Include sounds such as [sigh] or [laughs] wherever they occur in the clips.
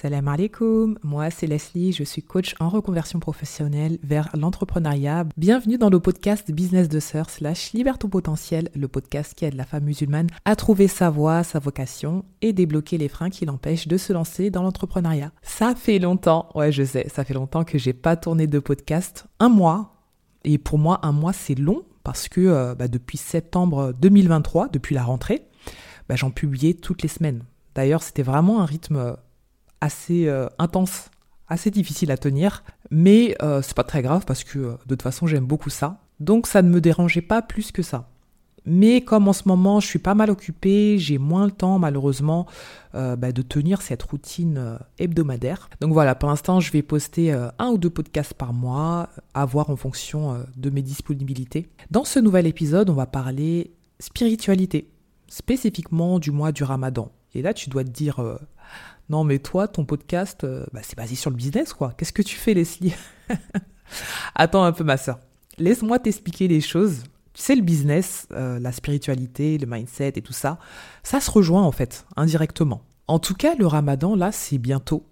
Salam alaikum, moi c'est Leslie, je suis coach en reconversion professionnelle vers l'entrepreneuriat. Bienvenue dans le podcast Business de Sœur slash Libère ton potentiel, le podcast qui aide la femme musulmane à trouver sa voie, sa vocation et débloquer les freins qui l'empêchent de se lancer dans l'entrepreneuriat. Ça fait longtemps, ouais je sais, ça fait longtemps que j'ai pas tourné de podcast, un mois. Et pour moi un mois c'est long parce que euh, bah, depuis septembre 2023, depuis la rentrée, bah, j'en publiais toutes les semaines. D'ailleurs c'était vraiment un rythme assez euh, intense, assez difficile à tenir, mais euh, c'est pas très grave parce que euh, de toute façon j'aime beaucoup ça. Donc ça ne me dérangeait pas plus que ça. Mais comme en ce moment je suis pas mal occupée, j'ai moins le temps malheureusement bah, de tenir cette routine hebdomadaire. Donc voilà, pour l'instant je vais poster un ou deux podcasts par mois, à voir en fonction de mes disponibilités. Dans ce nouvel épisode, on va parler spiritualité, spécifiquement du mois du ramadan. Et là tu dois te dire, non, mais toi, ton podcast, euh, bah, c'est basé sur le business, quoi. Qu'est-ce que tu fais, Leslie? [laughs] Attends un peu, ma soeur. Laisse-moi t'expliquer les choses. Tu sais, le business, euh, la spiritualité, le mindset et tout ça, ça se rejoint en fait, indirectement. En tout cas, le ramadan, là, c'est bientôt.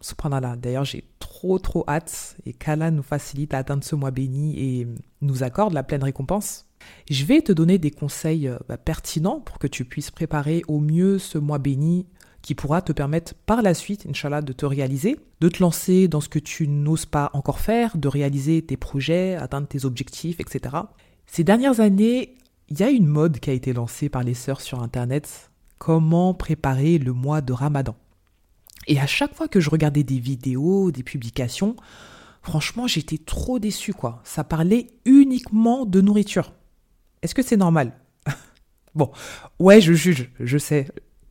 Subhanallah. D'ailleurs, j'ai trop, trop hâte et qu'Allah nous facilite à atteindre ce mois béni et nous accorde la pleine récompense. Je vais te donner des conseils euh, bah, pertinents pour que tu puisses préparer au mieux ce mois béni qui pourra te permettre par la suite, Inch'Allah, de te réaliser, de te lancer dans ce que tu n'oses pas encore faire, de réaliser tes projets, atteindre tes objectifs, etc. Ces dernières années, il y a une mode qui a été lancée par les sœurs sur Internet, comment préparer le mois de Ramadan. Et à chaque fois que je regardais des vidéos, des publications, franchement, j'étais trop déçu, quoi. Ça parlait uniquement de nourriture. Est-ce que c'est normal? [laughs] Bon, ouais, je juge, je sais.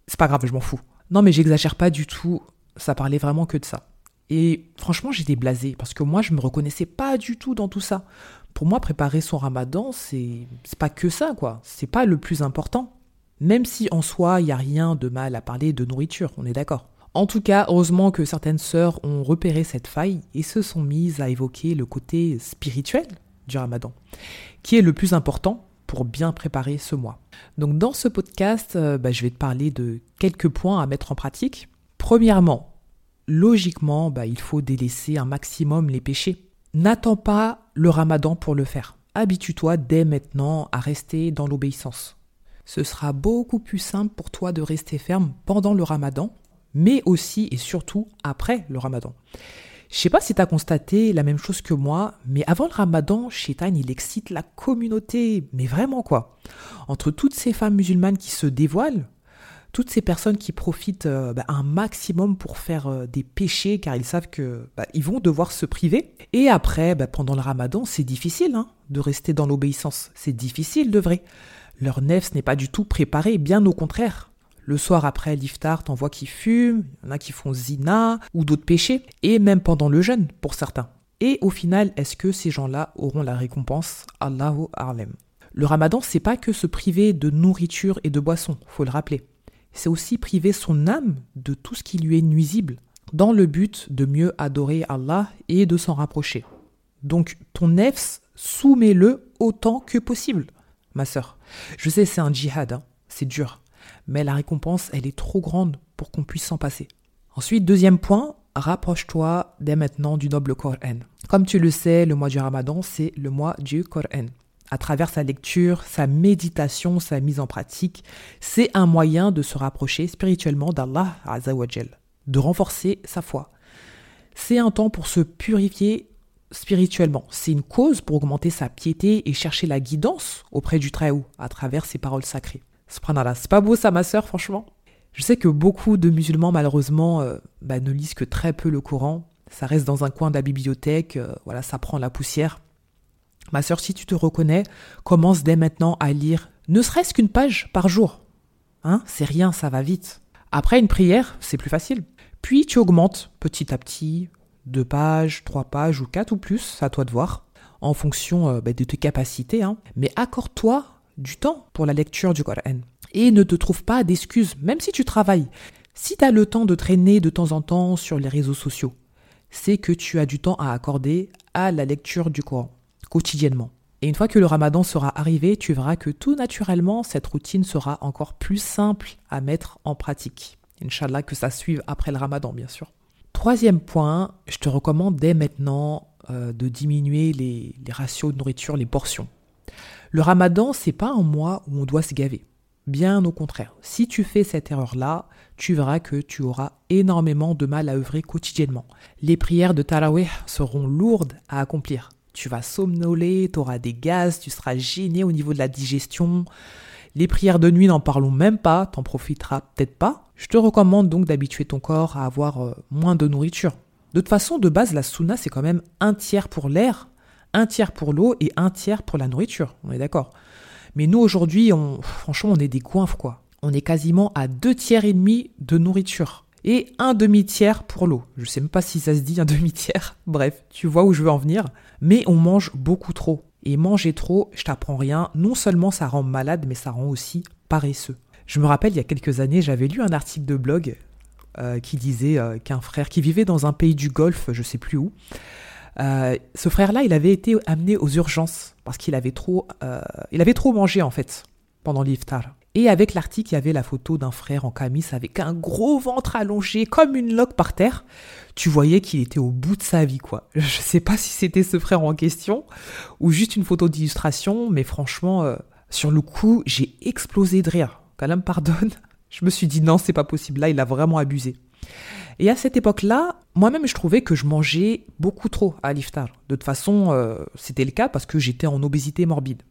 C'est pas grave, je m'en fous. Non, mais j'exagère pas du tout. Ça parlait vraiment que de ça. Et franchement, j'étais blasé parce que moi, je me reconnaissais pas du tout dans tout ça. Pour moi, préparer son ramadan, c'est pas que ça, quoi. C'est pas le plus important. Même si en soi, il n'y a rien de mal à parler de nourriture, on est d'accord. En tout cas, heureusement que certaines sœurs ont repéré cette faille et se sont mises à évoquer le côté spirituel du ramadan, qui est le plus important pour bien préparer ce mois. Donc dans ce podcast, euh, bah, je vais te parler de quelques points à mettre en pratique. Premièrement, logiquement, bah, il faut délaisser un maximum les péchés. N'attends pas le ramadan pour le faire. Habitue-toi dès maintenant à rester dans l'obéissance. Ce sera beaucoup plus simple pour toi de rester ferme pendant le ramadan, mais aussi et surtout après le ramadan. Je sais pas si tu as constaté la même chose que moi, mais avant le ramadan, Shaitan, il excite la communauté. Mais vraiment quoi. Entre toutes ces femmes musulmanes qui se dévoilent, toutes ces personnes qui profitent euh, bah, un maximum pour faire euh, des péchés car ils savent que bah, ils vont devoir se priver. Et après, bah, pendant le ramadan, c'est difficile hein, de rester dans l'obéissance. C'est difficile de vrai. Leur nef n'est pas du tout préparé, bien au contraire. Le soir après l'iftar, t'en vois qui fument, il y en a qui font zina ou d'autres péchés, et même pendant le jeûne pour certains. Et au final, est-ce que ces gens-là auront la récompense? Allahu Arlem. Le ramadan, c'est pas que se priver de nourriture et de boissons, faut le rappeler. C'est aussi priver son âme de tout ce qui lui est nuisible, dans le but de mieux adorer Allah et de s'en rapprocher. Donc ton nefs, soumets-le autant que possible, ma sœur. Je sais, c'est un djihad, hein. c'est dur mais la récompense, elle est trop grande pour qu'on puisse s'en passer. Ensuite, deuxième point, rapproche-toi dès maintenant du noble Coran. Comme tu le sais, le mois du Ramadan, c'est le mois du Coran. À travers sa lecture, sa méditation, sa mise en pratique, c'est un moyen de se rapprocher spirituellement d'Allah Azawajal, de renforcer sa foi. C'est un temps pour se purifier spirituellement. C'est une cause pour augmenter sa piété et chercher la guidance auprès du Très-Haut à travers ses paroles sacrées. C'est pas beau ça, ma sœur, franchement? Je sais que beaucoup de musulmans, malheureusement, euh, bah, ne lisent que très peu le Coran. Ça reste dans un coin de la bibliothèque, euh, voilà, ça prend la poussière. Ma sœur, si tu te reconnais, commence dès maintenant à lire ne serait-ce qu'une page par jour. Hein, c'est rien, ça va vite. Après une prière, c'est plus facile. Puis tu augmentes petit à petit, deux pages, trois pages ou quatre ou plus, à toi de voir, en fonction euh, bah, de tes capacités. Hein. Mais accorde-toi du temps pour la lecture du Coran. Et ne te trouve pas d'excuses, même si tu travailles. Si tu as le temps de traîner de temps en temps sur les réseaux sociaux, c'est que tu as du temps à accorder à la lecture du Coran, quotidiennement. Et une fois que le ramadan sera arrivé, tu verras que tout naturellement, cette routine sera encore plus simple à mettre en pratique. Inch'Allah que ça suive après le ramadan, bien sûr. Troisième point, je te recommande dès maintenant euh, de diminuer les, les ratios de nourriture, les portions. Le ramadan, c'est pas un mois où on doit se gaver. Bien au contraire. Si tu fais cette erreur-là, tu verras que tu auras énormément de mal à œuvrer quotidiennement. Les prières de Tarawih seront lourdes à accomplir. Tu vas somnoler, tu auras des gaz, tu seras gêné au niveau de la digestion. Les prières de nuit, n'en parlons même pas, t'en profiteras peut-être pas. Je te recommande donc d'habituer ton corps à avoir euh, moins de nourriture. De toute façon, de base, la sunna, c'est quand même un tiers pour l'air, un tiers pour l'eau et un tiers pour la nourriture. On est d'accord. Mais nous, aujourd'hui, franchement, on est des coinfs, quoi. On est quasiment à deux tiers et demi de nourriture. Et un demi-tiers pour l'eau. Je sais même pas si ça se dit un demi-tiers. [laughs] Bref, tu vois où je veux en venir. Mais on mange beaucoup trop. Et manger trop, je t'apprends rien, non seulement ça rend malade, mais ça rend aussi paresseux. Je me rappelle, il y a quelques années, j'avais lu un article de blog euh, qui disait euh, qu'un frère qui vivait dans un pays du Golfe, je sais plus où, euh, ce frère-là, il avait été amené aux urgences parce qu'il avait trop, il avait trop mangé en fait pendant l'iftar. Et avec l'article, il y avait la photo d'un frère en camis avec un gros ventre allongé comme une loque par terre. Tu voyais qu'il était au bout de sa vie, quoi. [laughs] Je sais pas si c'était ce frère en question ou juste une photo d'illustration, mais franchement, euh, sur le coup, j'ai explosé de rire. Qu'Allah me pardonne. [laughs] Je me suis dit non, c'est pas possible. Là, il a vraiment abusé. Et à cette époque-là, moi-même, je trouvais que je mangeais beaucoup trop à l'iftar. De toute façon, euh, c'était le cas parce que j'étais en obésité morbide.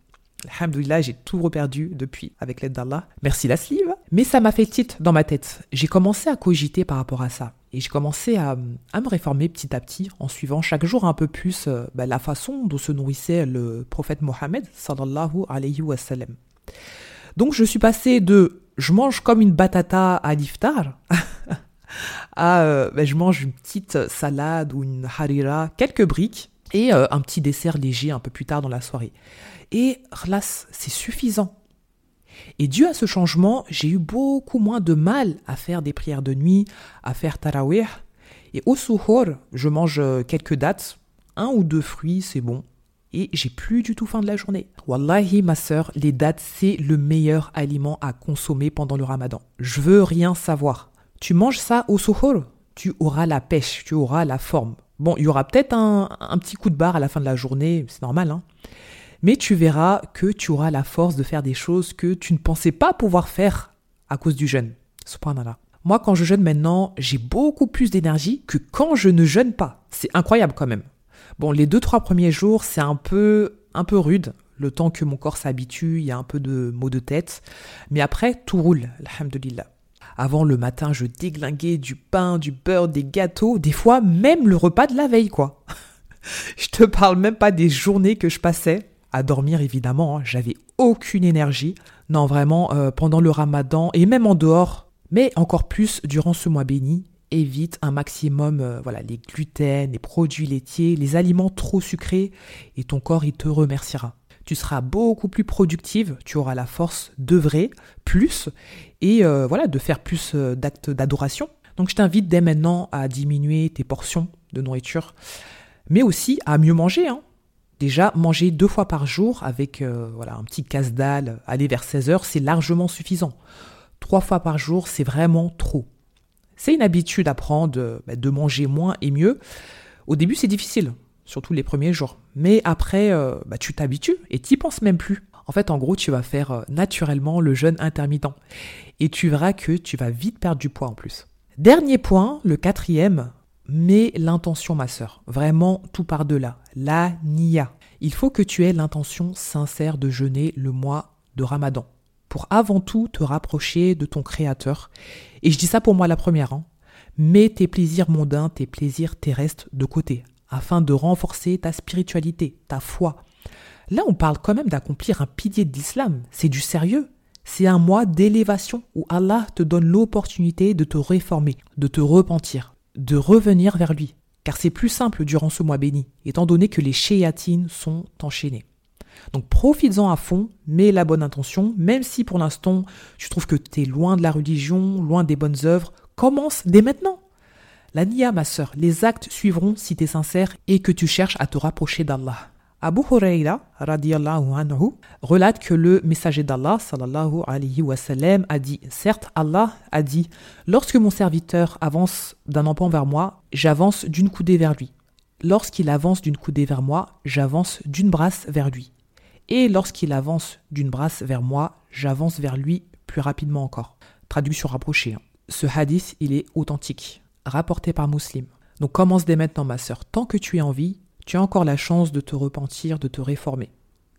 Alhamdoulilah, j'ai tout reperdu depuis, avec l'aide d'Allah. Merci la sleeve. Mais ça m'a fait titre dans ma tête. J'ai commencé à cogiter par rapport à ça. Et j'ai commencé à, me réformer petit à petit en suivant chaque jour un peu plus euh, bah, la façon dont se nourrissait le prophète Mohammed sallallahu alayhi wa sallam. Donc je suis passé de je mange comme une batata à l'iftar [laughs] à euh, bah, je mange une petite salade ou une harira, quelques briques et euh, un petit dessert léger un peu plus tard dans la soirée. Et khlas, c'est suffisant. Et dû à ce changement, j'ai eu beaucoup moins de mal à faire des prières de nuit, à faire tarawih. Et au suhoor, je mange quelques dates, un ou deux fruits, c'est bon. Et j'ai plus du tout faim de la journée. Wallahi, ma sœur, les dates, c'est le meilleur aliment à consommer pendant le ramadan. Je veux rien savoir. Tu manges ça au suhoor, tu auras la pêche, tu auras la forme. Bon, il y aura peut-être un, petit coup de barre à la fin de la journée, c'est normal, hein mais tu verras que tu auras la force de faire des choses que tu ne pensais pas pouvoir faire à cause du jeûne. Subhanallah. Moi, quand je jeûne maintenant, j'ai beaucoup plus d'énergie que quand je ne jeûne pas. C'est incroyable quand même. Bon, les deux, trois premiers jours, c'est un peu, un peu rude. Le temps que mon corps s'habitue, il y a un peu de maux de tête. Mais après, tout roule, alhamdulillah. Avant, le matin, je déglinguais du pain, du beurre, des gâteaux, des fois même le repas de la veille, quoi. [laughs] je te parle même pas des journées que je passais à dormir évidemment, hein. j'avais aucune énergie. Non, vraiment, euh, pendant le ramadan et même en dehors, mais encore plus durant ce mois béni, évite un maximum euh, voilà, les gluten, les produits laitiers, les aliments trop sucrés et ton corps il te remerciera. Tu seras beaucoup plus productive, tu auras la force d'œuvrer plus et euh, voilà de faire plus d'actes d'adoration. Donc je t'invite dès maintenant à diminuer tes portions de nourriture, mais aussi à mieux manger. Hein. Déjà, manger deux fois par jour avec euh, voilà, un petit casse-dalle, aller vers 16 heures, c'est largement suffisant. Trois fois par jour, c'est vraiment trop. C'est une habitude à prendre bah, de manger moins et mieux. Au début, c'est difficile, surtout les premiers jours. Mais après, euh, bah, tu t'habitues et t'y penses même plus. En fait, en gros, tu vas faire euh, naturellement le jeûne intermittent. Et tu verras que tu vas vite perdre du poids en plus. Dernier point, le quatrième, Mets l'intention, ma sœur, vraiment tout par-delà, la niya. Il faut que tu aies l'intention sincère de jeûner le mois de Ramadan, pour avant tout te rapprocher de ton Créateur. Et je dis ça pour moi la première, hein. Mets tes plaisirs mondains, tes plaisirs terrestres de côté, afin de renforcer ta spiritualité, ta foi. Là, on parle quand même d'accomplir un pilier de l'islam, c'est du sérieux. C'est un mois d'élévation où Allah te donne l'opportunité de te réformer, de te repentir, de revenir vers lui, car c'est plus simple durant ce mois béni, étant donné que les shéatines sont enchaînées. Donc profites-en à fond, mets la bonne intention, même si pour l'instant tu trouves que tu es loin de la religion, loin des bonnes œuvres, commence dès maintenant. La nia, ma sœur, les actes suivront si tu es sincère et que tu cherches à te rapprocher d'Allah. Abu Huraira anhu relate que le messager d'Allah sallallahu alayhi wa sallam a dit Certes, Allah a dit Lorsque mon serviteur avance d'un empan vers moi, j'avance d'une coudée vers lui. Lorsqu'il avance d'une coudée vers moi, j'avance d'une brasse vers lui. Et lorsqu'il avance d'une brasse vers moi, j'avance vers lui plus rapidement encore. Traduction rapprochée. Hein. Ce hadith, il est authentique, rapporté par Muslim. Donc commence dès maintenant, ma sœur. Tant que tu es en vie, tu as encore la chance de te repentir, de te réformer.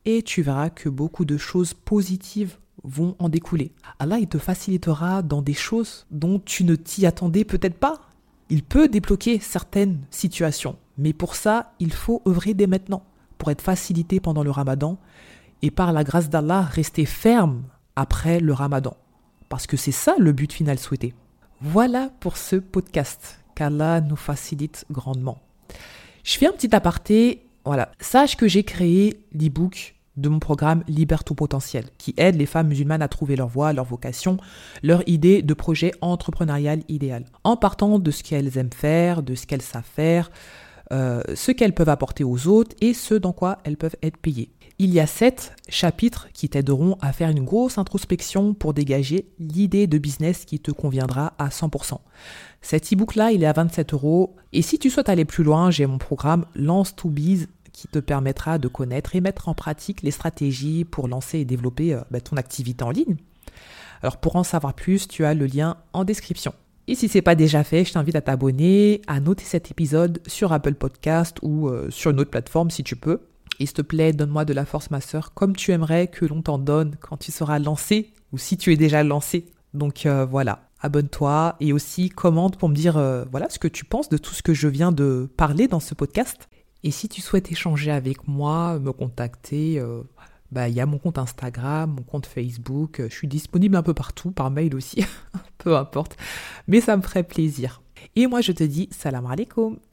Et tu verras que beaucoup de choses positives vont en découler. Allah, il te facilitera dans des choses dont tu ne t'y attendais peut-être pas. Il peut débloquer certaines situations, mais pour ça, il faut œuvrer dès maintenant, pour être facilité pendant le ramadan, et par la grâce d'Allah, rester ferme après le ramadan. Parce que c'est ça le but final souhaité. Voilà pour ce podcast. Qu'Allah nous facilite grandement. Je fais un petit aparté. Voilà. Sache que j'ai créé l'e-book de mon programme Libère ton potentiel, qui aide les femmes musulmanes à trouver leur voie, leur vocation, leur idée de projet entrepreneurial idéal, en partant de ce qu'elles aiment faire, de ce qu'elles savent faire, euh, ce qu'elles peuvent apporter aux autres et ce dans quoi elles peuvent être payées. Il y a sept chapitres qui t'aideront à faire une grosse introspection pour dégager l'idée de business qui te conviendra à 100%. Cet e-book-là, il est à 27 euros. Et si tu souhaites aller plus loin, j'ai mon programme Lance to Biz qui te permettra de connaître et mettre en pratique les stratégies pour lancer et développer euh, bah, ton activité en ligne. Alors pour en savoir plus, tu as le lien en description. Et si ce n'est pas déjà fait, je t'invite à t'abonner, à noter cet épisode sur Apple Podcast ou euh, sur une autre plateforme si tu peux. Et s'il te plaît, donne-moi de la force, ma sœur, comme tu aimerais que l'on t'en donne quand tu seras lancé ou si tu es déjà lancé. Donc euh, voilà, abonne-toi et aussi commente pour me dire euh, voilà ce que tu penses de tout ce que je viens de parler dans ce podcast. Et si tu souhaites échanger avec moi, me contacter, euh, bah il y a mon compte Instagram, mon compte Facebook, je suis disponible un peu partout, par mail aussi, [laughs] peu importe, mais ça me ferait plaisir. Et moi je te dis salam alaikum.